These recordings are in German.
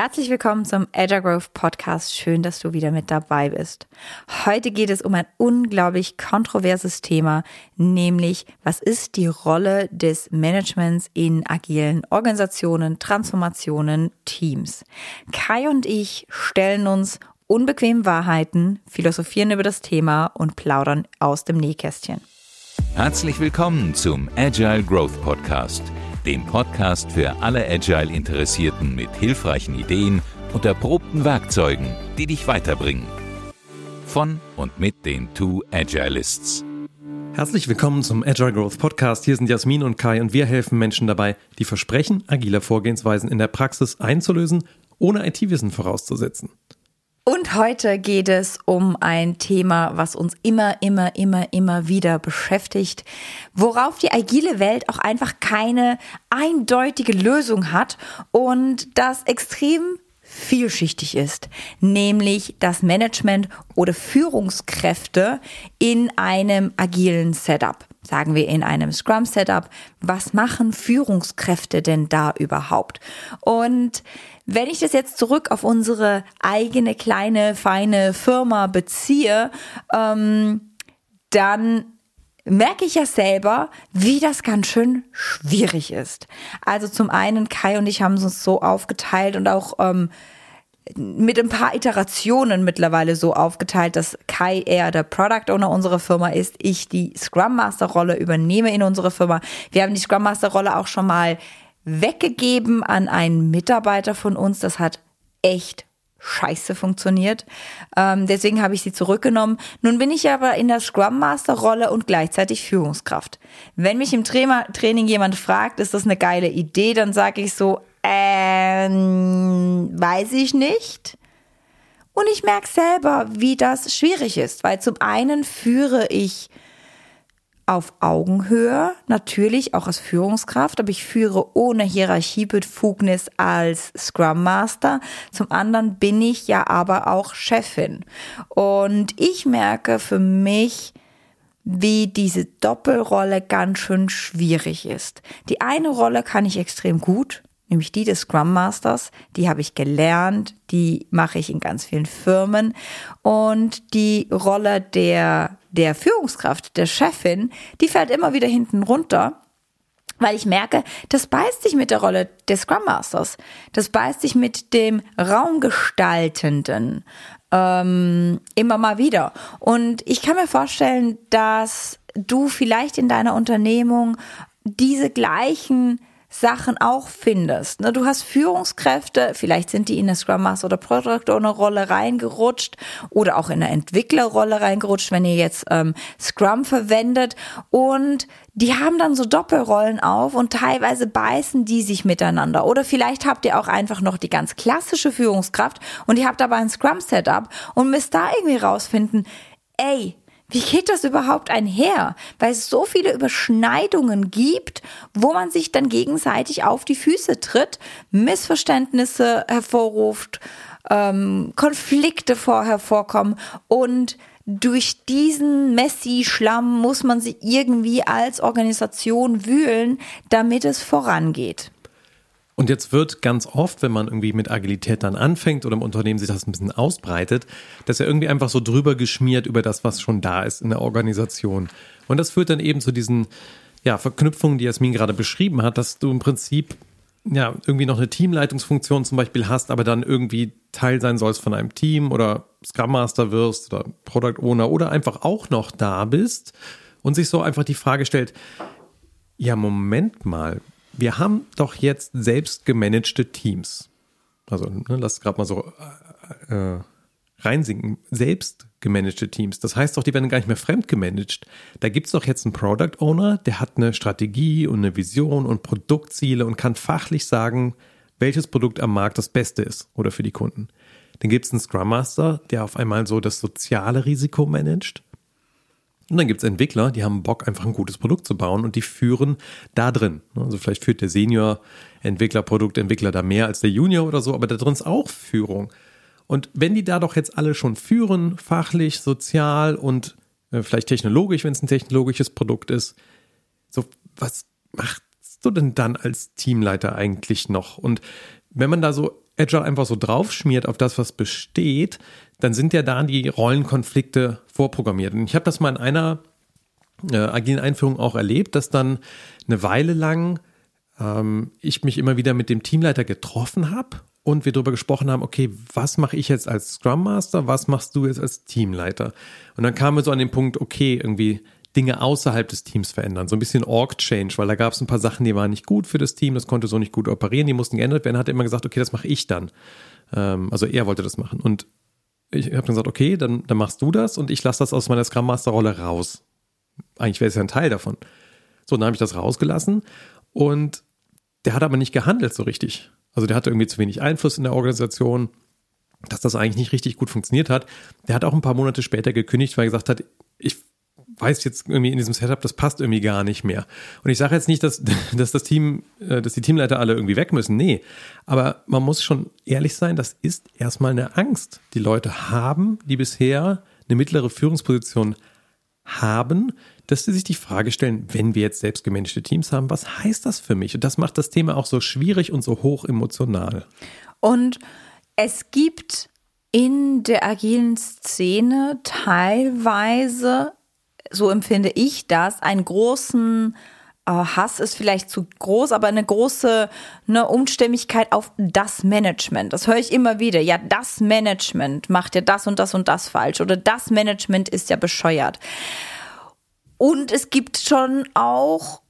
Herzlich willkommen zum Agile Growth Podcast. Schön, dass du wieder mit dabei bist. Heute geht es um ein unglaublich kontroverses Thema, nämlich was ist die Rolle des Managements in agilen Organisationen, Transformationen, Teams. Kai und ich stellen uns unbequem Wahrheiten, philosophieren über das Thema und plaudern aus dem Nähkästchen. Herzlich willkommen zum Agile Growth Podcast dem Podcast für alle Agile-Interessierten mit hilfreichen Ideen und erprobten Werkzeugen, die dich weiterbringen. Von und mit den Two Agilists. Herzlich willkommen zum Agile Growth Podcast. Hier sind Jasmin und Kai und wir helfen Menschen dabei, die Versprechen agiler Vorgehensweisen in der Praxis einzulösen, ohne IT-Wissen vorauszusetzen. Und heute geht es um ein Thema, was uns immer, immer, immer, immer wieder beschäftigt, worauf die agile Welt auch einfach keine eindeutige Lösung hat und das extrem vielschichtig ist, nämlich das Management oder Führungskräfte in einem agilen Setup. Sagen wir in einem Scrum Setup. Was machen Führungskräfte denn da überhaupt? Und wenn ich das jetzt zurück auf unsere eigene kleine, feine Firma beziehe, ähm, dann merke ich ja selber, wie das ganz schön schwierig ist. Also zum einen, Kai und ich haben uns so aufgeteilt und auch ähm, mit ein paar Iterationen mittlerweile so aufgeteilt, dass Kai eher der Product Owner unserer Firma ist, ich die Scrum Master Rolle übernehme in unserer Firma. Wir haben die Scrum Master Rolle auch schon mal weggegeben an einen Mitarbeiter von uns. Das hat echt scheiße funktioniert. Ähm, deswegen habe ich sie zurückgenommen. Nun bin ich aber in der Scrum Master Rolle und gleichzeitig Führungskraft. Wenn mich im Tra Training jemand fragt, ist das eine geile Idee, dann sage ich so, ähm, weiß ich nicht. Und ich merke selber, wie das schwierig ist, weil zum einen führe ich auf Augenhöhe, natürlich auch als Führungskraft, aber ich führe ohne Hierarchiebefugnis als Scrum Master. Zum anderen bin ich ja aber auch Chefin. Und ich merke für mich, wie diese Doppelrolle ganz schön schwierig ist. Die eine Rolle kann ich extrem gut, nämlich die des Scrum Masters. Die habe ich gelernt, die mache ich in ganz vielen Firmen. Und die Rolle der, der Führungskraft, der Chefin, die fällt immer wieder hinten runter. Weil ich merke, das beißt sich mit der Rolle des Scrum Masters. Das beißt sich mit dem Raumgestaltenden ähm, immer mal wieder. Und ich kann mir vorstellen, dass du vielleicht in deiner Unternehmung diese gleichen Sachen auch findest. Ne, du hast Führungskräfte, vielleicht sind die in eine Scrum Master oder Product Owner Rolle reingerutscht oder auch in eine Entwicklerrolle reingerutscht, wenn ihr jetzt ähm, Scrum verwendet und die haben dann so Doppelrollen auf und teilweise beißen die sich miteinander. Oder vielleicht habt ihr auch einfach noch die ganz klassische Führungskraft und ihr habt aber ein Scrum Setup und müsst da irgendwie rausfinden, ey, wie geht das überhaupt einher? Weil es so viele Überschneidungen gibt, wo man sich dann gegenseitig auf die Füße tritt, Missverständnisse hervorruft, ähm, Konflikte vor hervorkommen und durch diesen Messi-Schlamm muss man sich irgendwie als Organisation wühlen, damit es vorangeht. Und jetzt wird ganz oft, wenn man irgendwie mit Agilität dann anfängt oder im Unternehmen sich das ein bisschen ausbreitet, dass er irgendwie einfach so drüber geschmiert über das, was schon da ist in der Organisation. Und das führt dann eben zu diesen ja, Verknüpfungen, die Jasmin gerade beschrieben hat, dass du im Prinzip ja irgendwie noch eine Teamleitungsfunktion zum Beispiel hast, aber dann irgendwie Teil sein sollst von einem Team oder Scrum Master wirst oder Product Owner oder einfach auch noch da bist und sich so einfach die Frage stellt, ja, Moment mal, wir haben doch jetzt selbst gemanagte Teams. Also ne, lass gerade mal so äh, äh, reinsinken. Selbst gemanagte Teams. Das heißt doch, die werden gar nicht mehr fremd gemanagt. Da gibt es doch jetzt einen Product Owner, der hat eine Strategie und eine Vision und Produktziele und kann fachlich sagen, welches Produkt am Markt das Beste ist oder für die Kunden. Dann gibt es einen Scrum Master, der auf einmal so das soziale Risiko managt. Und dann gibt es Entwickler, die haben Bock, einfach ein gutes Produkt zu bauen und die führen da drin. Also vielleicht führt der Senior-Entwickler, Produktentwickler da mehr als der Junior oder so, aber da drin ist auch Führung. Und wenn die da doch jetzt alle schon führen, fachlich, sozial und äh, vielleicht technologisch, wenn es ein technologisches Produkt ist, so was machst du denn dann als Teamleiter eigentlich noch? Und wenn man da so Agile einfach so draufschmiert auf das, was besteht, dann sind ja da die Rollenkonflikte vorprogrammiert. Und ich habe das mal in einer äh, agilen Einführung auch erlebt, dass dann eine Weile lang ähm, ich mich immer wieder mit dem Teamleiter getroffen habe und wir darüber gesprochen haben, okay, was mache ich jetzt als Scrum Master, was machst du jetzt als Teamleiter? Und dann kamen wir so an den Punkt, okay, irgendwie Dinge außerhalb des Teams verändern, so ein bisschen Org-Change, weil da gab es ein paar Sachen, die waren nicht gut für das Team, das konnte so nicht gut operieren, die mussten geändert werden, hat er immer gesagt, okay, das mache ich dann. Ähm, also er wollte das machen und ich habe dann gesagt, okay, dann, dann machst du das und ich lasse das aus meiner Scrum Master Rolle raus. Eigentlich wäre es ja ein Teil davon. So, dann habe ich das rausgelassen und der hat aber nicht gehandelt so richtig. Also der hatte irgendwie zu wenig Einfluss in der Organisation, dass das eigentlich nicht richtig gut funktioniert hat. Der hat auch ein paar Monate später gekündigt, weil er gesagt hat, ich weiß jetzt irgendwie in diesem Setup, das passt irgendwie gar nicht mehr. Und ich sage jetzt nicht, dass, dass das Team, äh, dass die Teamleiter alle irgendwie weg müssen. Nee. Aber man muss schon ehrlich sein, das ist erstmal eine Angst, die Leute haben, die bisher eine mittlere Führungsposition haben, dass sie sich die Frage stellen, wenn wir jetzt selbst gemanagte Teams haben, was heißt das für mich? Und das macht das Thema auch so schwierig und so hoch emotional. Und es gibt in der agilen Szene teilweise, so empfinde ich das, einen großen äh, Hass ist vielleicht zu groß, aber eine große eine Umstämmigkeit auf das Management. Das höre ich immer wieder. Ja, das Management macht ja das und das und das falsch oder das Management ist ja bescheuert. Und es gibt schon auch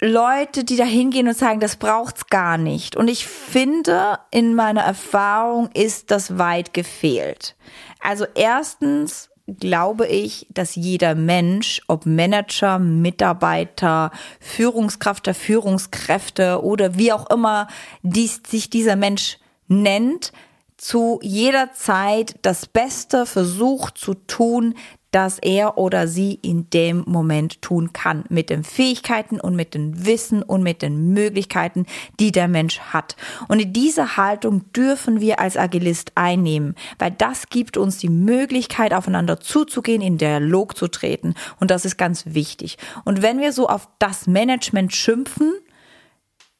Leute, die da hingehen und sagen, das braucht's gar nicht. Und ich finde, in meiner Erfahrung ist das weit gefehlt. Also erstens glaube ich, dass jeder Mensch, ob Manager, Mitarbeiter, Führungskraft der Führungskräfte oder wie auch immer dies, sich dieser Mensch nennt, zu jeder Zeit das Beste versucht zu tun, das er oder sie in dem Moment tun kann. Mit den Fähigkeiten und mit dem Wissen und mit den Möglichkeiten, die der Mensch hat. Und in diese Haltung dürfen wir als Agilist einnehmen, weil das gibt uns die Möglichkeit, aufeinander zuzugehen, in Dialog zu treten. Und das ist ganz wichtig. Und wenn wir so auf das Management schimpfen,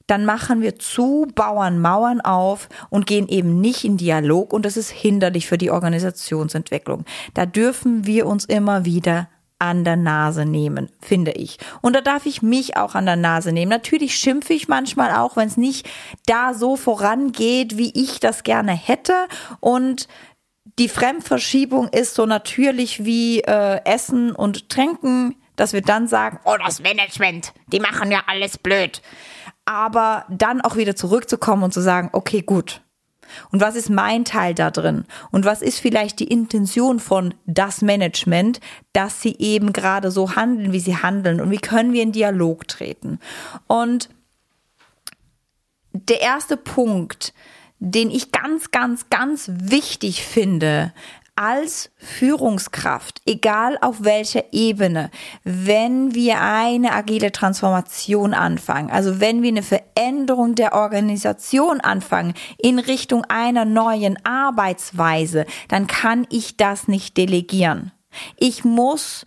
dann machen wir zu, bauen Mauern auf und gehen eben nicht in Dialog und das ist hinderlich für die Organisationsentwicklung. Da dürfen wir uns immer wieder an der Nase nehmen, finde ich. Und da darf ich mich auch an der Nase nehmen. Natürlich schimpfe ich manchmal auch, wenn es nicht da so vorangeht, wie ich das gerne hätte. Und die Fremdverschiebung ist so natürlich wie äh, Essen und Tränken, dass wir dann sagen, oh, das Management, die machen ja alles blöd aber dann auch wieder zurückzukommen und zu sagen, okay, gut. Und was ist mein Teil da drin? Und was ist vielleicht die Intention von das Management, dass sie eben gerade so handeln, wie sie handeln? Und wie können wir in Dialog treten? Und der erste Punkt, den ich ganz, ganz, ganz wichtig finde, als Führungskraft, egal auf welcher Ebene, wenn wir eine agile Transformation anfangen, also wenn wir eine Veränderung der Organisation anfangen in Richtung einer neuen Arbeitsweise, dann kann ich das nicht delegieren. Ich muss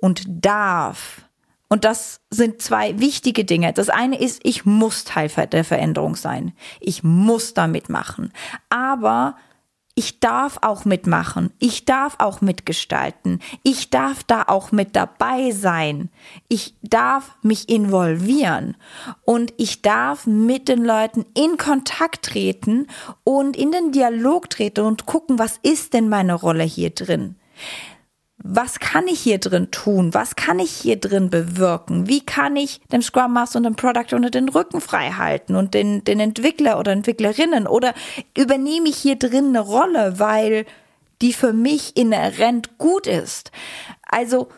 und darf und das sind zwei wichtige Dinge. Das eine ist, ich muss Teil der Veränderung sein. Ich muss da mitmachen. Aber ich darf auch mitmachen, ich darf auch mitgestalten, ich darf da auch mit dabei sein, ich darf mich involvieren. Und ich darf mit den Leuten in Kontakt treten und in den Dialog treten und gucken, was ist denn meine Rolle hier drin was kann ich hier drin tun? Was kann ich hier drin bewirken? Wie kann ich dem Scrum Master und dem Product Owner den Rücken frei halten und den, den Entwickler oder Entwicklerinnen? Oder übernehme ich hier drin eine Rolle, weil die für mich inhärent gut ist? Also,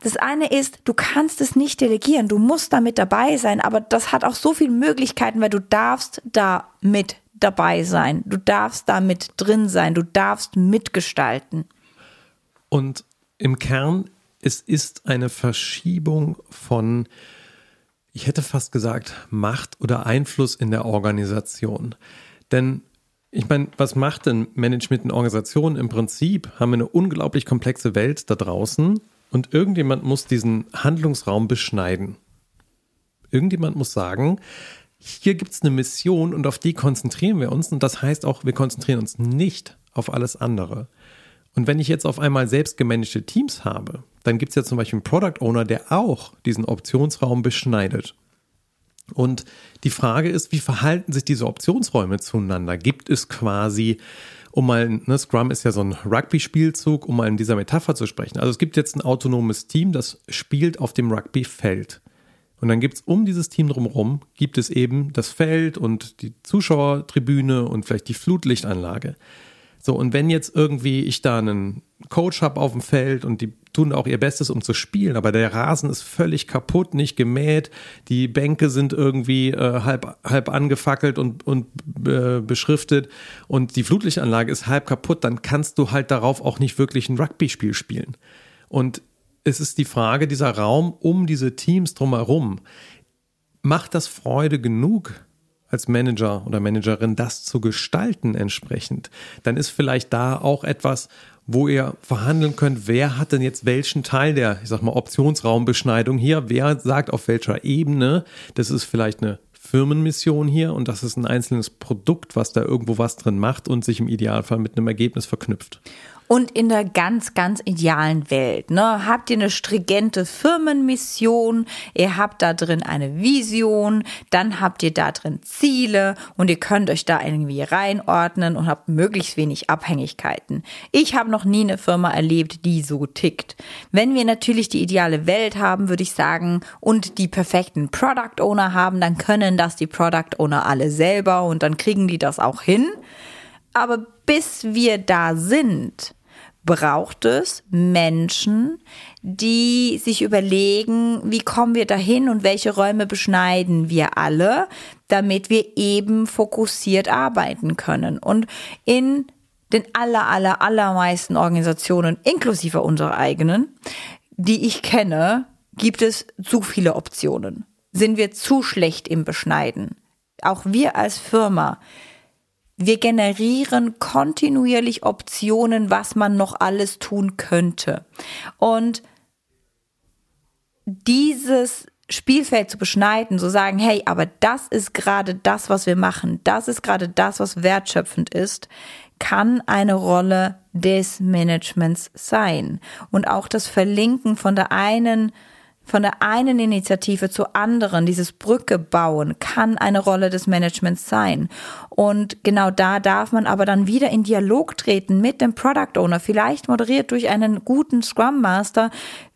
das eine ist, du kannst es nicht delegieren, du musst da mit dabei sein, aber das hat auch so viele Möglichkeiten, weil du darfst da mit dabei sein, du darfst da mit drin sein, du darfst mitgestalten. Und im Kern, es ist eine Verschiebung von, ich hätte fast gesagt, Macht oder Einfluss in der Organisation. Denn ich meine, was macht denn Management in Organisationen? Im Prinzip haben wir eine unglaublich komplexe Welt da draußen und irgendjemand muss diesen Handlungsraum beschneiden. Irgendjemand muss sagen, hier gibt es eine Mission und auf die konzentrieren wir uns. Und das heißt auch, wir konzentrieren uns nicht auf alles andere. Und wenn ich jetzt auf einmal selbst gemanagte Teams habe, dann gibt es ja zum Beispiel einen Product Owner, der auch diesen Optionsraum beschneidet. Und die Frage ist, wie verhalten sich diese Optionsräume zueinander? Gibt es quasi, um mal, ne, Scrum ist ja so ein Rugby-Spielzug, um mal in dieser Metapher zu sprechen. Also es gibt jetzt ein autonomes Team, das spielt auf dem Rugby-Feld. Und dann gibt es um dieses Team drumherum, gibt es eben das Feld und die Zuschauertribüne und vielleicht die Flutlichtanlage. So, und wenn jetzt irgendwie ich da einen Coach habe auf dem Feld und die tun auch ihr Bestes, um zu spielen, aber der Rasen ist völlig kaputt, nicht gemäht, die Bänke sind irgendwie äh, halb, halb angefackelt und, und äh, beschriftet und die Flutlichtanlage ist halb kaputt, dann kannst du halt darauf auch nicht wirklich ein Rugby-Spiel spielen. Und es ist die Frage, dieser Raum um diese Teams drumherum, macht das Freude genug, als Manager oder Managerin das zu gestalten entsprechend, dann ist vielleicht da auch etwas, wo ihr verhandeln könnt, wer hat denn jetzt welchen Teil der, ich sag mal, Optionsraumbeschneidung hier, wer sagt auf welcher Ebene, das ist vielleicht eine Firmenmission hier und das ist ein einzelnes Produkt, was da irgendwo was drin macht und sich im Idealfall mit einem Ergebnis verknüpft. Und in der ganz, ganz idealen Welt, ne, habt ihr eine stringente Firmenmission, ihr habt da drin eine Vision, dann habt ihr da drin Ziele und ihr könnt euch da irgendwie reinordnen und habt möglichst wenig Abhängigkeiten. Ich habe noch nie eine Firma erlebt, die so tickt. Wenn wir natürlich die ideale Welt haben, würde ich sagen, und die perfekten Product Owner haben, dann können das die Product Owner alle selber und dann kriegen die das auch hin. Aber bis wir da sind, braucht es Menschen, die sich überlegen, wie kommen wir dahin und welche Räume beschneiden wir alle, damit wir eben fokussiert arbeiten können. Und in den aller, aller, allermeisten Organisationen, inklusive unserer eigenen, die ich kenne, gibt es zu viele Optionen. Sind wir zu schlecht im Beschneiden? Auch wir als Firma wir generieren kontinuierlich Optionen, was man noch alles tun könnte. Und dieses Spielfeld zu beschneiden, zu sagen, hey, aber das ist gerade das, was wir machen, das ist gerade das, was wertschöpfend ist, kann eine Rolle des Managements sein. Und auch das Verlinken von der einen von der einen Initiative zur anderen, dieses Brücke bauen, kann eine Rolle des Managements sein. Und genau da darf man aber dann wieder in Dialog treten mit dem Product Owner, vielleicht moderiert durch einen guten Scrum Master.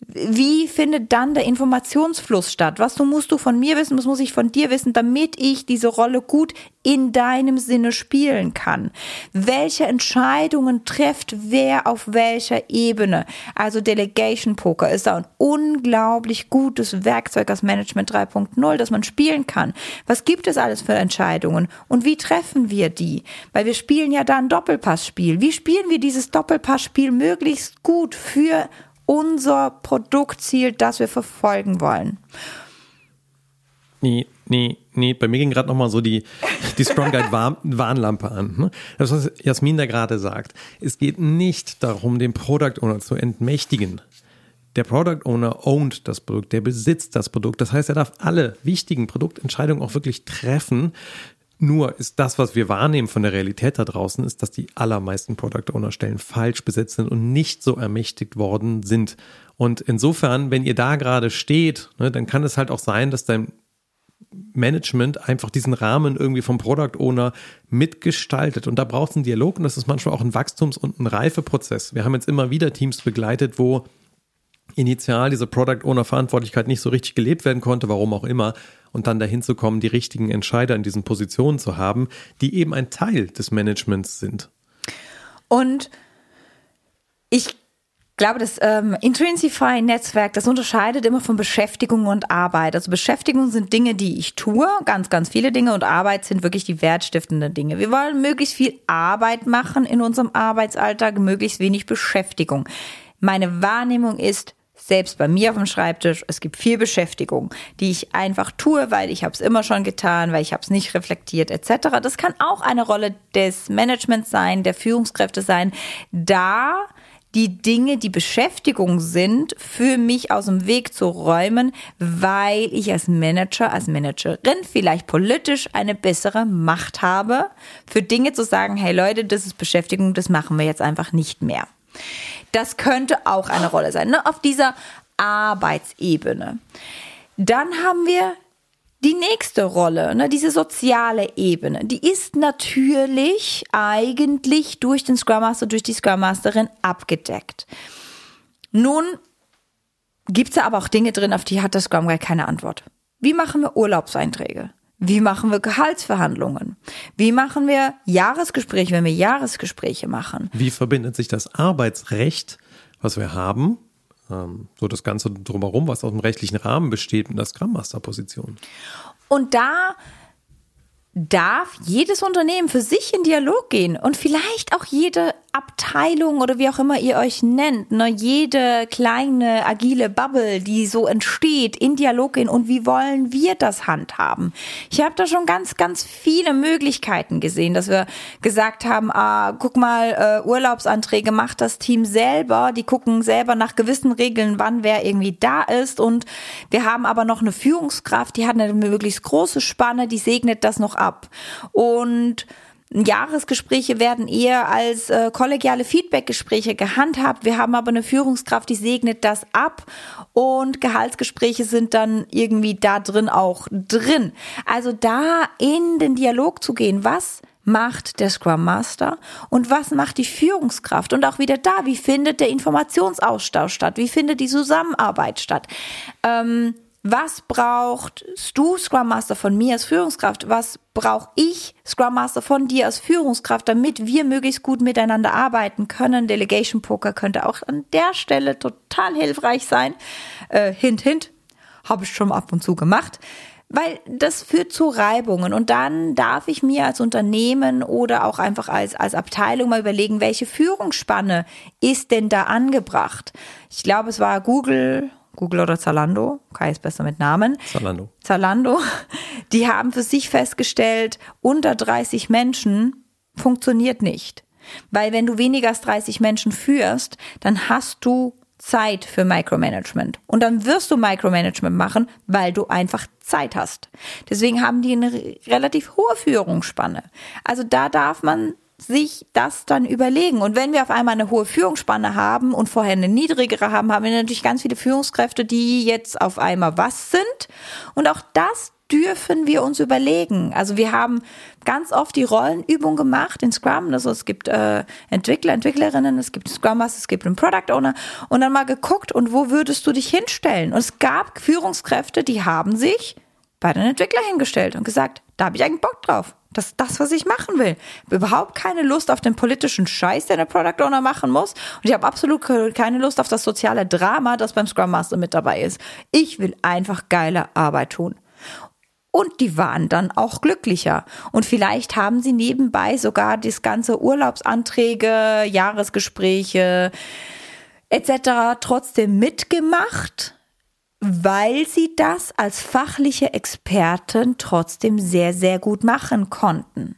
Wie findet dann der Informationsfluss statt? Was musst du von mir wissen, was muss ich von dir wissen, damit ich diese Rolle gut in deinem Sinne spielen kann? Welche Entscheidungen trifft wer auf welcher Ebene? Also Delegation Poker ist da ein unglaublich gutes Werkzeug als Management 3.0, das man spielen kann. Was gibt es alles für Entscheidungen und wie treffen treffen wir die? Weil wir spielen ja da ein Doppelpassspiel. Wie spielen wir dieses Doppelpassspiel möglichst gut für unser Produktziel, das wir verfolgen wollen? Nee, nee, nee. Bei mir ging gerade nochmal so die, die Strong Guide Warn Warnlampe an. Ne? Das, was Jasmin da gerade sagt. Es geht nicht darum, den Product Owner zu entmächtigen. Der Product Owner ownt das Produkt, der besitzt das Produkt. Das heißt, er darf alle wichtigen Produktentscheidungen auch wirklich treffen, nur ist das, was wir wahrnehmen von der Realität da draußen, ist, dass die allermeisten Product Owner Stellen falsch besetzt sind und nicht so ermächtigt worden sind. Und insofern, wenn ihr da gerade steht, ne, dann kann es halt auch sein, dass dein Management einfach diesen Rahmen irgendwie vom Product Owner mitgestaltet. Und da braucht es einen Dialog und das ist manchmal auch ein Wachstums- und ein Reifeprozess. Wir haben jetzt immer wieder Teams begleitet, wo initial diese Product Owner Verantwortlichkeit nicht so richtig gelebt werden konnte, warum auch immer, und dann dahin zu kommen, die richtigen Entscheider in diesen Positionen zu haben, die eben ein Teil des Managements sind. Und ich glaube, das ähm, Intrinsify-Netzwerk, das unterscheidet immer von Beschäftigung und Arbeit. Also Beschäftigung sind Dinge, die ich tue, ganz, ganz viele Dinge und Arbeit sind wirklich die wertstiftenden Dinge. Wir wollen möglichst viel Arbeit machen in unserem Arbeitsalltag, möglichst wenig Beschäftigung. Meine Wahrnehmung ist, selbst bei mir auf dem Schreibtisch, es gibt viel Beschäftigung, die ich einfach tue, weil ich habe es immer schon getan, weil ich habe es nicht reflektiert etc. Das kann auch eine Rolle des Managements sein, der Führungskräfte sein, da die Dinge, die Beschäftigung sind, für mich aus dem Weg zu räumen, weil ich als Manager, als Managerin vielleicht politisch eine bessere Macht habe, für Dinge zu sagen, hey Leute, das ist Beschäftigung, das machen wir jetzt einfach nicht mehr. Das könnte auch eine Rolle sein, ne? auf dieser Arbeitsebene. Dann haben wir die nächste Rolle, ne, diese soziale Ebene, die ist natürlich eigentlich durch den Scrum Master, durch die Scrum Masterin abgedeckt. Nun gibt es aber auch Dinge drin, auf die hat der Scrum Guy keine Antwort. Wie machen wir Urlaubseinträge? Wie machen wir Gehaltsverhandlungen? Wie machen wir Jahresgespräche, wenn wir Jahresgespräche machen? Wie verbindet sich das Arbeitsrecht, was wir haben, ähm, so das Ganze drumherum, was aus dem rechtlichen Rahmen besteht, mit der Scrum Master Position. Und da darf jedes Unternehmen für sich in Dialog gehen und vielleicht auch jede Abteilung oder wie auch immer ihr euch nennt, ne, jede kleine agile Bubble, die so entsteht, in Dialog gehen und wie wollen wir das handhaben? Ich habe da schon ganz, ganz viele Möglichkeiten gesehen, dass wir gesagt haben, ah, guck mal, äh, Urlaubsanträge macht das Team selber, die gucken selber nach gewissen Regeln, wann wer irgendwie da ist und wir haben aber noch eine Führungskraft, die hat eine möglichst große Spanne, die segnet das noch ab. Und Jahresgespräche werden eher als äh, kollegiale Feedbackgespräche gehandhabt. Wir haben aber eine Führungskraft, die segnet das ab und Gehaltsgespräche sind dann irgendwie da drin auch drin. Also da in den Dialog zu gehen, was macht der Scrum Master und was macht die Führungskraft und auch wieder da, wie findet der Informationsaustausch statt, wie findet die Zusammenarbeit statt. Ähm, was brauchst du, Scrum Master, von mir als Führungskraft? Was brauche ich, Scrum Master, von dir als Führungskraft, damit wir möglichst gut miteinander arbeiten können? Delegation Poker könnte auch an der Stelle total hilfreich sein. Äh, hint, hint, habe ich schon ab und zu gemacht. Weil das führt zu Reibungen und dann darf ich mir als Unternehmen oder auch einfach als, als Abteilung mal überlegen, welche Führungsspanne ist denn da angebracht? Ich glaube, es war Google Google oder Zalando, Kai ist besser mit Namen. Zalando. Zalando, die haben für sich festgestellt, unter 30 Menschen funktioniert nicht. Weil wenn du weniger als 30 Menschen führst, dann hast du Zeit für Micromanagement. Und dann wirst du Micromanagement machen, weil du einfach Zeit hast. Deswegen haben die eine relativ hohe Führungsspanne. Also da darf man sich das dann überlegen. Und wenn wir auf einmal eine hohe Führungsspanne haben und vorher eine niedrigere haben, haben wir natürlich ganz viele Führungskräfte, die jetzt auf einmal was sind. Und auch das dürfen wir uns überlegen. Also wir haben ganz oft die Rollenübung gemacht in Scrum. Also es gibt äh, Entwickler, Entwicklerinnen, es gibt Scrum Master, es gibt einen Product Owner und dann mal geguckt und wo würdest du dich hinstellen? Und es gab Führungskräfte, die haben sich bei den Entwicklern hingestellt und gesagt, da habe ich eigentlich Bock drauf. Das ist das, was ich machen will. Überhaupt keine Lust auf den politischen Scheiß, den der Product Owner machen muss. Und ich habe absolut keine Lust auf das soziale Drama, das beim Scrum Master mit dabei ist. Ich will einfach geile Arbeit tun. Und die waren dann auch glücklicher. Und vielleicht haben sie nebenbei sogar das ganze Urlaubsanträge, Jahresgespräche etc. trotzdem mitgemacht weil sie das als fachliche Experten trotzdem sehr, sehr gut machen konnten.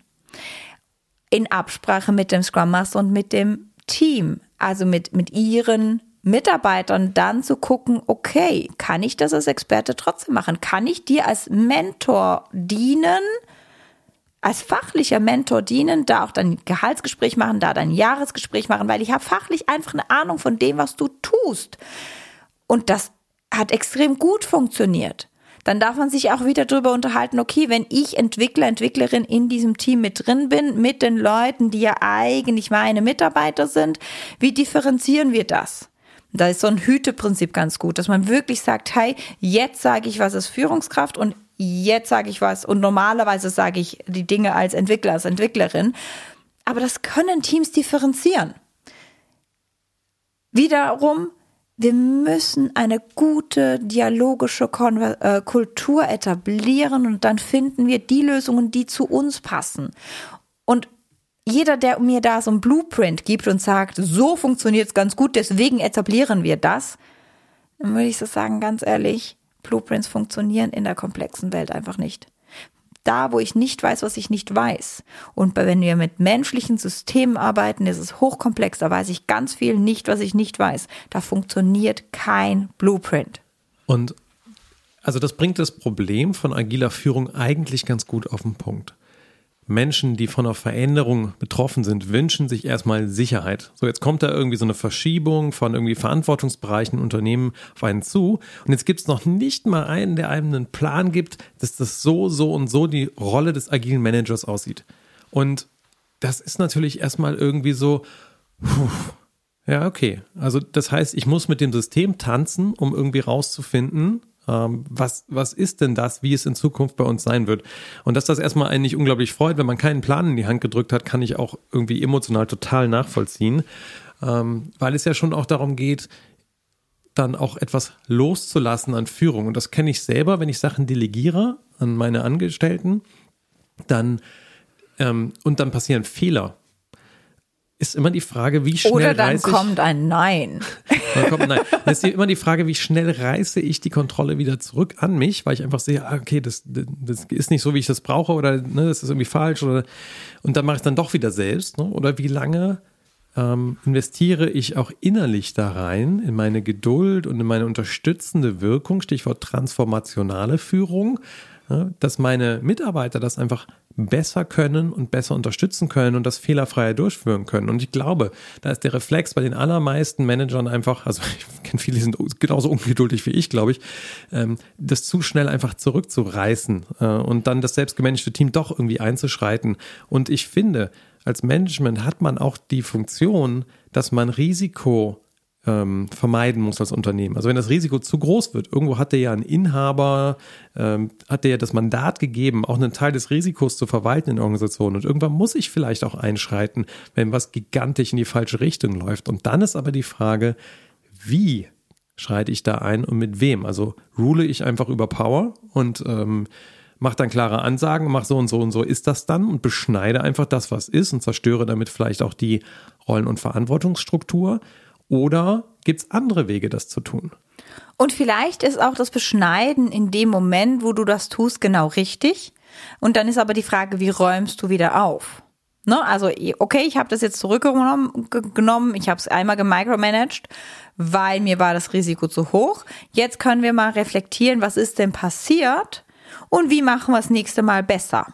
In Absprache mit dem Scrum Master und mit dem Team, also mit, mit ihren Mitarbeitern dann zu gucken, okay, kann ich das als Experte trotzdem machen? Kann ich dir als Mentor dienen? als fachlicher Mentor dienen, da auch dein Gehaltsgespräch machen, da dein Jahresgespräch machen, weil ich habe fachlich einfach eine Ahnung von dem, was du tust. Und das hat extrem gut funktioniert. Dann darf man sich auch wieder darüber unterhalten, okay, wenn ich Entwickler, Entwicklerin in diesem Team mit drin bin, mit den Leuten, die ja eigentlich meine Mitarbeiter sind, wie differenzieren wir das? Da ist so ein Hüteprinzip ganz gut, dass man wirklich sagt, hey, jetzt sage ich was als Führungskraft und jetzt sage ich was und normalerweise sage ich die Dinge als Entwickler, als Entwicklerin. Aber das können Teams differenzieren. Wiederum wir müssen eine gute dialogische Konver äh, Kultur etablieren und dann finden wir die Lösungen, die zu uns passen. Und jeder, der mir da so ein Blueprint gibt und sagt, so funktioniert es ganz gut, deswegen etablieren wir das, dann würde ich so sagen, ganz ehrlich, Blueprints funktionieren in der komplexen Welt einfach nicht. Da, wo ich nicht weiß, was ich nicht weiß. Und wenn wir mit menschlichen Systemen arbeiten, ist es hochkomplex. Da weiß ich ganz viel nicht, was ich nicht weiß. Da funktioniert kein Blueprint. Und also das bringt das Problem von agiler Führung eigentlich ganz gut auf den Punkt. Menschen, die von einer Veränderung betroffen sind, wünschen sich erstmal Sicherheit. So, jetzt kommt da irgendwie so eine Verschiebung von irgendwie Verantwortungsbereichen Unternehmen auf einen zu. Und jetzt gibt es noch nicht mal einen, der einem einen Plan gibt, dass das so, so und so die Rolle des agilen Managers aussieht. Und das ist natürlich erstmal irgendwie so, puh, ja, okay. Also das heißt, ich muss mit dem System tanzen, um irgendwie rauszufinden, ähm, was, was ist denn das, wie es in Zukunft bei uns sein wird? Und dass das erstmal einen nicht unglaublich freut, wenn man keinen Plan in die Hand gedrückt hat, kann ich auch irgendwie emotional total nachvollziehen, ähm, weil es ja schon auch darum geht, dann auch etwas loszulassen an Führung. Und das kenne ich selber, wenn ich Sachen delegiere an meine Angestellten, dann ähm, und dann passieren Fehler ist immer die Frage, wie schnell Oder dann kommt ein Nein. kommt ein Nein. Dann ist immer die Frage, wie schnell reiße ich die Kontrolle wieder zurück an mich, weil ich einfach sehe, ah, okay, das, das ist nicht so, wie ich das brauche oder ne, das ist irgendwie falsch oder und dann mache ich es dann doch wieder selbst. Ne? Oder wie lange ähm, investiere ich auch innerlich da rein, in meine Geduld und in meine unterstützende Wirkung, Stichwort transformationale Führung, dass meine Mitarbeiter das einfach besser können und besser unterstützen können und das fehlerfreier durchführen können. Und ich glaube, da ist der Reflex bei den allermeisten Managern einfach, also ich kenne viele, die sind genauso ungeduldig wie ich, glaube ich, ähm, das zu schnell einfach zurückzureißen äh, und dann das selbstgemanagte Team doch irgendwie einzuschreiten. Und ich finde, als Management hat man auch die Funktion, dass man Risiko ähm, vermeiden muss als Unternehmen. Also wenn das Risiko zu groß wird, irgendwo hat der ja ein Inhaber, ähm, hat der ja das Mandat gegeben, auch einen Teil des Risikos zu verwalten in der Organisation. Und irgendwann muss ich vielleicht auch einschreiten, wenn was gigantisch in die falsche Richtung läuft. Und dann ist aber die Frage, wie schreite ich da ein und mit wem? Also rule ich einfach über Power und ähm, mache dann klare Ansagen, mache so und so und so ist das dann und beschneide einfach das, was ist und zerstöre damit vielleicht auch die Rollen- und Verantwortungsstruktur. Oder gibt es andere Wege, das zu tun? Und vielleicht ist auch das Beschneiden in dem Moment, wo du das tust, genau richtig. Und dann ist aber die Frage, wie räumst du wieder auf? Ne? Also, okay, ich habe das jetzt zurückgenommen, ich habe es einmal gemicromanaged, weil mir war das Risiko zu hoch. Jetzt können wir mal reflektieren, was ist denn passiert und wie machen wir es nächste Mal besser.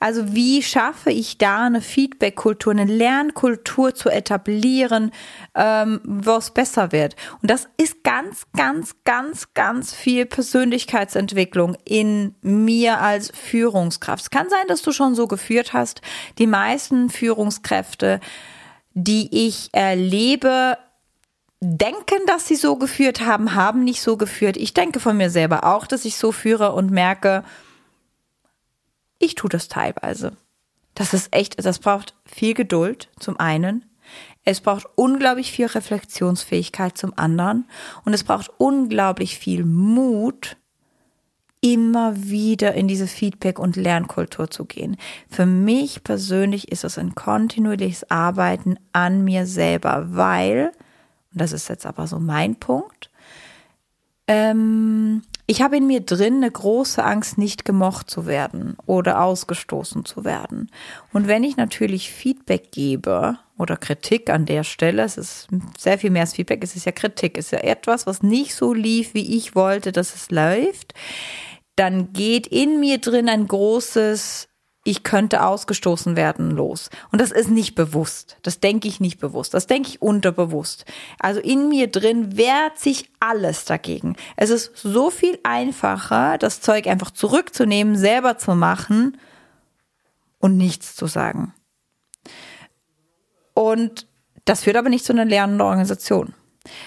Also wie schaffe ich da eine Feedback-Kultur, eine Lernkultur zu etablieren, ähm, wo es besser wird? Und das ist ganz, ganz, ganz, ganz viel Persönlichkeitsentwicklung in mir als Führungskraft. Es kann sein, dass du schon so geführt hast. Die meisten Führungskräfte, die ich erlebe, denken, dass sie so geführt haben, haben nicht so geführt. Ich denke von mir selber auch, dass ich so führe und merke, ich tue das teilweise. Das ist echt, das braucht viel Geduld zum einen. Es braucht unglaublich viel Reflexionsfähigkeit zum anderen. Und es braucht unglaublich viel Mut, immer wieder in diese Feedback- und Lernkultur zu gehen. Für mich persönlich ist es ein kontinuierliches Arbeiten an mir selber, weil, und das ist jetzt aber so mein Punkt, ähm, ich habe in mir drin eine große Angst, nicht gemocht zu werden oder ausgestoßen zu werden. Und wenn ich natürlich Feedback gebe oder Kritik an der Stelle, es ist sehr viel mehr als Feedback, es ist ja Kritik, es ist ja etwas, was nicht so lief, wie ich wollte, dass es läuft, dann geht in mir drin ein großes ich könnte ausgestoßen werden, los. Und das ist nicht bewusst. Das denke ich nicht bewusst. Das denke ich unterbewusst. Also in mir drin wehrt sich alles dagegen. Es ist so viel einfacher, das Zeug einfach zurückzunehmen, selber zu machen und nichts zu sagen. Und das führt aber nicht zu einer lernenden Organisation.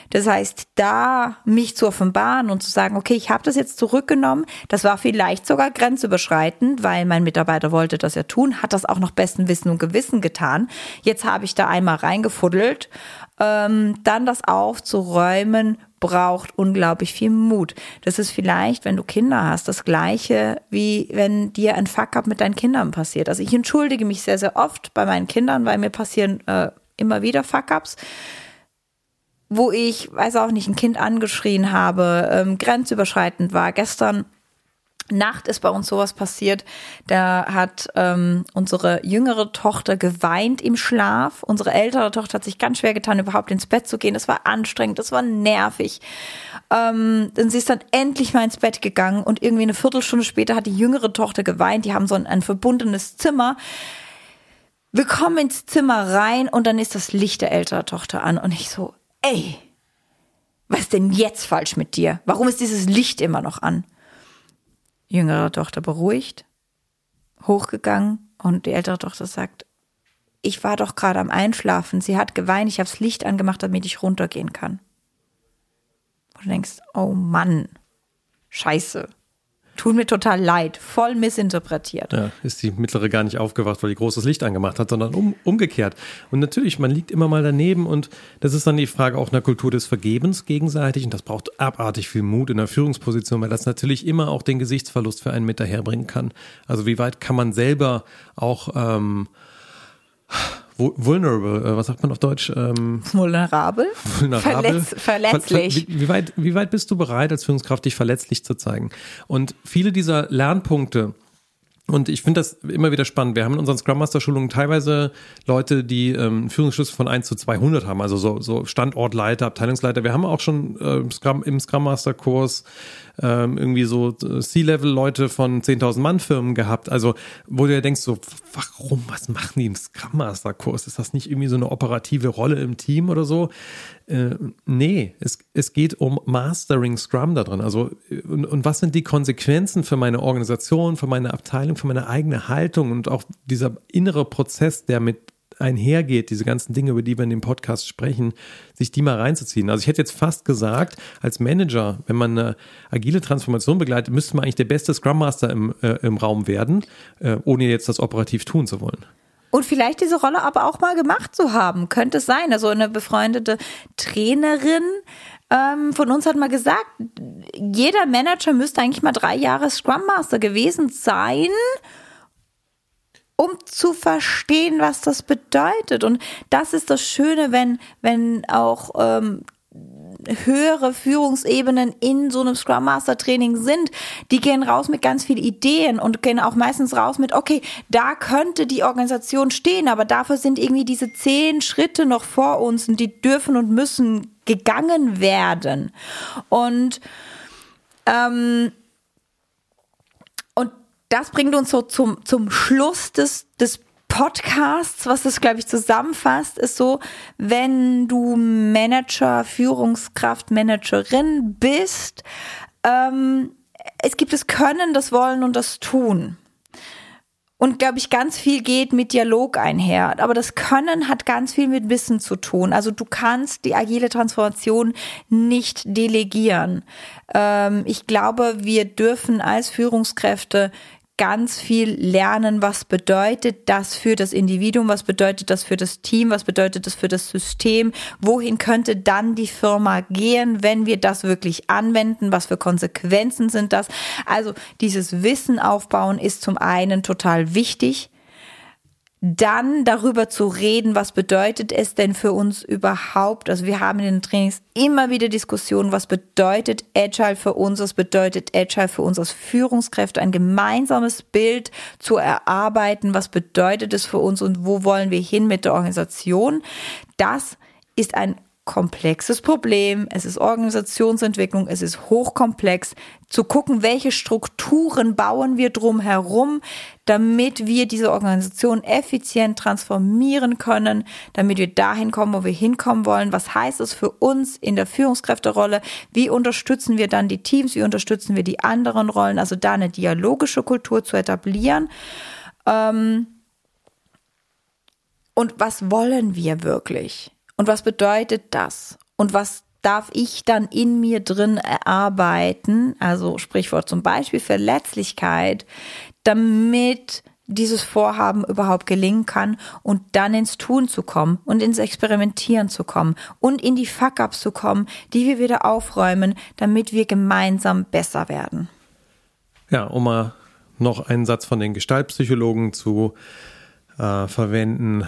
Das heißt, da mich zu offenbaren und zu sagen, okay, ich habe das jetzt zurückgenommen, das war vielleicht sogar grenzüberschreitend, weil mein Mitarbeiter wollte das ja tun, hat das auch noch besten Wissen und Gewissen getan. Jetzt habe ich da einmal reingefuddelt. Ähm, dann das aufzuräumen braucht unglaublich viel Mut. Das ist vielleicht, wenn du Kinder hast, das gleiche wie wenn dir ein Fuck-up mit deinen Kindern passiert. Also ich entschuldige mich sehr, sehr oft bei meinen Kindern, weil mir passieren äh, immer wieder Fuck-ups wo ich, weiß auch nicht, ein Kind angeschrien habe, ähm, grenzüberschreitend war. Gestern Nacht ist bei uns sowas passiert. Da hat ähm, unsere jüngere Tochter geweint im Schlaf. Unsere ältere Tochter hat sich ganz schwer getan, überhaupt ins Bett zu gehen. Das war anstrengend, das war nervig. Ähm, dann sie ist dann endlich mal ins Bett gegangen und irgendwie eine Viertelstunde später hat die jüngere Tochter geweint. Die haben so ein, ein verbundenes Zimmer. Wir kommen ins Zimmer rein und dann ist das Licht der älteren Tochter an und ich so, ey, was ist denn jetzt falsch mit dir? Warum ist dieses Licht immer noch an? jüngere Tochter beruhigt, hochgegangen und die ältere Tochter sagt, ich war doch gerade am Einschlafen, sie hat geweint, ich habe das Licht angemacht, damit ich runtergehen kann. Und du denkst, oh Mann, scheiße. Tut mir total leid, voll missinterpretiert. Ja, ist die mittlere gar nicht aufgewacht, weil die großes Licht angemacht hat, sondern um, umgekehrt. Und natürlich, man liegt immer mal daneben und das ist dann die Frage auch einer Kultur des Vergebens gegenseitig und das braucht abartig viel Mut in der Führungsposition, weil das natürlich immer auch den Gesichtsverlust für einen mit daherbringen kann. Also wie weit kann man selber auch ähm, vulnerable, äh, was sagt man auf Deutsch? Ähm, vulnerabel? Vulnerabel. Verletz, verletzlich. Wie, wie, weit, wie weit bist du bereit, als Führungskraft dich verletzlich zu zeigen? Und viele dieser Lernpunkte, und ich finde das immer wieder spannend. Wir haben in unseren Scrum Master Schulungen teilweise Leute, die ähm, Führungsschlüssel von 1 zu 200 haben, also so, so Standortleiter, Abteilungsleiter. Wir haben auch schon äh, Scrum, im Scrum Master Kurs ähm, irgendwie so äh, C-Level-Leute von 10.000 Mann Firmen gehabt. Also, wo du ja denkst so, warum, was machen die im Scrum Master Kurs? Ist das nicht irgendwie so eine operative Rolle im Team oder so? Äh, nee, es, es geht um Mastering Scrum da drin. Also, und, und was sind die Konsequenzen für meine Organisation, für meine Abteilung, für meine eigene Haltung und auch dieser innere Prozess, der mit einhergeht, diese ganzen Dinge, über die wir in dem Podcast sprechen, sich die mal reinzuziehen. Also ich hätte jetzt fast gesagt, als Manager, wenn man eine agile Transformation begleitet, müsste man eigentlich der beste Scrum Master im, äh, im Raum werden, äh, ohne jetzt das operativ tun zu wollen. Und vielleicht diese Rolle aber auch mal gemacht zu haben, könnte es sein. Also eine befreundete Trainerin ähm, von uns hat mal gesagt, jeder Manager müsste eigentlich mal drei Jahre Scrum Master gewesen sein, um zu verstehen, was das bedeutet. Und das ist das Schöne, wenn, wenn auch ähm, höhere Führungsebenen in so einem Scrum Master Training sind, die gehen raus mit ganz vielen Ideen und gehen auch meistens raus mit, okay, da könnte die Organisation stehen, aber dafür sind irgendwie diese zehn Schritte noch vor uns und die dürfen und müssen gegangen werden. Und ähm, das bringt uns so zum, zum Schluss des, des Podcasts, was das, glaube ich, zusammenfasst, ist so, wenn du Manager, Führungskraft, Managerin bist, ähm, es gibt das Können, das Wollen und das Tun. Und glaube ich, ganz viel geht mit Dialog einher. Aber das Können hat ganz viel mit Wissen zu tun. Also du kannst die agile Transformation nicht delegieren. Ähm, ich glaube, wir dürfen als Führungskräfte ganz viel lernen, was bedeutet das für das Individuum, was bedeutet das für das Team, was bedeutet das für das System, wohin könnte dann die Firma gehen, wenn wir das wirklich anwenden, was für Konsequenzen sind das. Also dieses Wissen aufbauen ist zum einen total wichtig dann darüber zu reden, was bedeutet es denn für uns überhaupt? Also wir haben in den Trainings immer wieder Diskussionen, was bedeutet Agile für uns, was bedeutet Agile für uns als Führungskräfte, ein gemeinsames Bild zu erarbeiten, was bedeutet es für uns und wo wollen wir hin mit der Organisation. Das ist ein komplexes Problem, es ist Organisationsentwicklung, es ist hochkomplex, zu gucken, welche Strukturen bauen wir drum herum, damit wir diese Organisation effizient transformieren können, damit wir dahin kommen, wo wir hinkommen wollen. Was heißt es für uns in der Führungskräfterolle? Wie unterstützen wir dann die Teams? Wie unterstützen wir die anderen Rollen? Also da eine dialogische Kultur zu etablieren. Ähm, und was wollen wir wirklich? Und was bedeutet das? Und was darf ich dann in mir drin erarbeiten? Also Sprichwort zum Beispiel Verletzlichkeit, damit dieses Vorhaben überhaupt gelingen kann und dann ins Tun zu kommen und ins Experimentieren zu kommen und in die Fuck-ups zu kommen, die wir wieder aufräumen, damit wir gemeinsam besser werden. Ja, um mal noch einen Satz von den Gestaltpsychologen zu äh, verwenden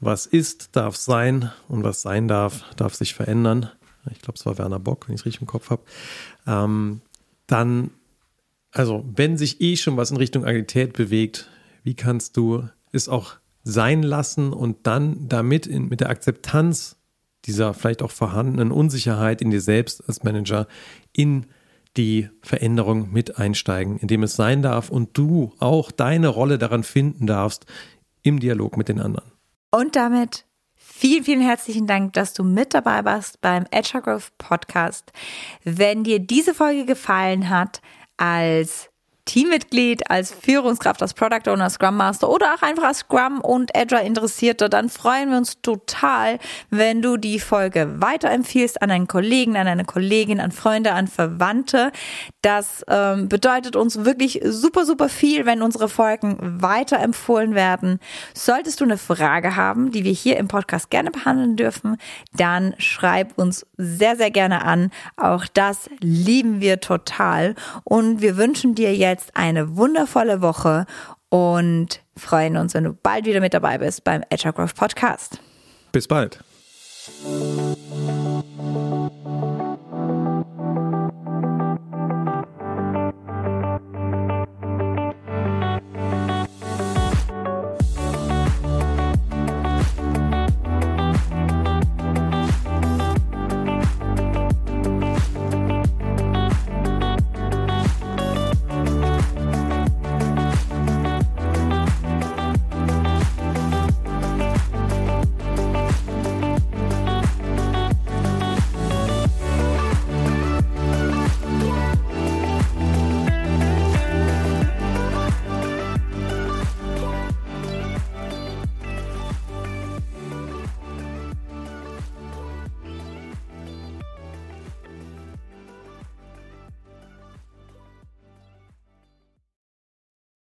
was ist, darf sein und was sein darf, darf sich verändern. Ich glaube, es war Werner Bock, wenn ich es richtig im Kopf habe. Ähm, dann Also, wenn sich eh schon was in Richtung Agilität bewegt, wie kannst du es auch sein lassen und dann damit in, mit der Akzeptanz dieser vielleicht auch vorhandenen Unsicherheit in dir selbst als Manager in die Veränderung mit einsteigen, indem es sein darf und du auch deine Rolle daran finden darfst im Dialog mit den anderen. Und damit vielen, vielen herzlichen Dank, dass du mit dabei warst beim Agile Growth Podcast. Wenn dir diese Folge gefallen hat, als Teammitglied, als Führungskraft, als Product Owner, Scrum Master oder auch einfach als Scrum und Agile Interessierter, dann freuen wir uns total, wenn du die Folge weiterempfiehlst an einen Kollegen, an eine Kollegin, an Freunde, an Verwandte. Das ähm, bedeutet uns wirklich super, super viel, wenn unsere Folgen weiterempfohlen werden. Solltest du eine Frage haben, die wir hier im Podcast gerne behandeln dürfen, dann schreib uns sehr, sehr gerne an. Auch das lieben wir total und wir wünschen dir jetzt jetzt eine wundervolle Woche und freuen uns, wenn du bald wieder mit dabei bist beim Agile Growth Podcast. Bis bald.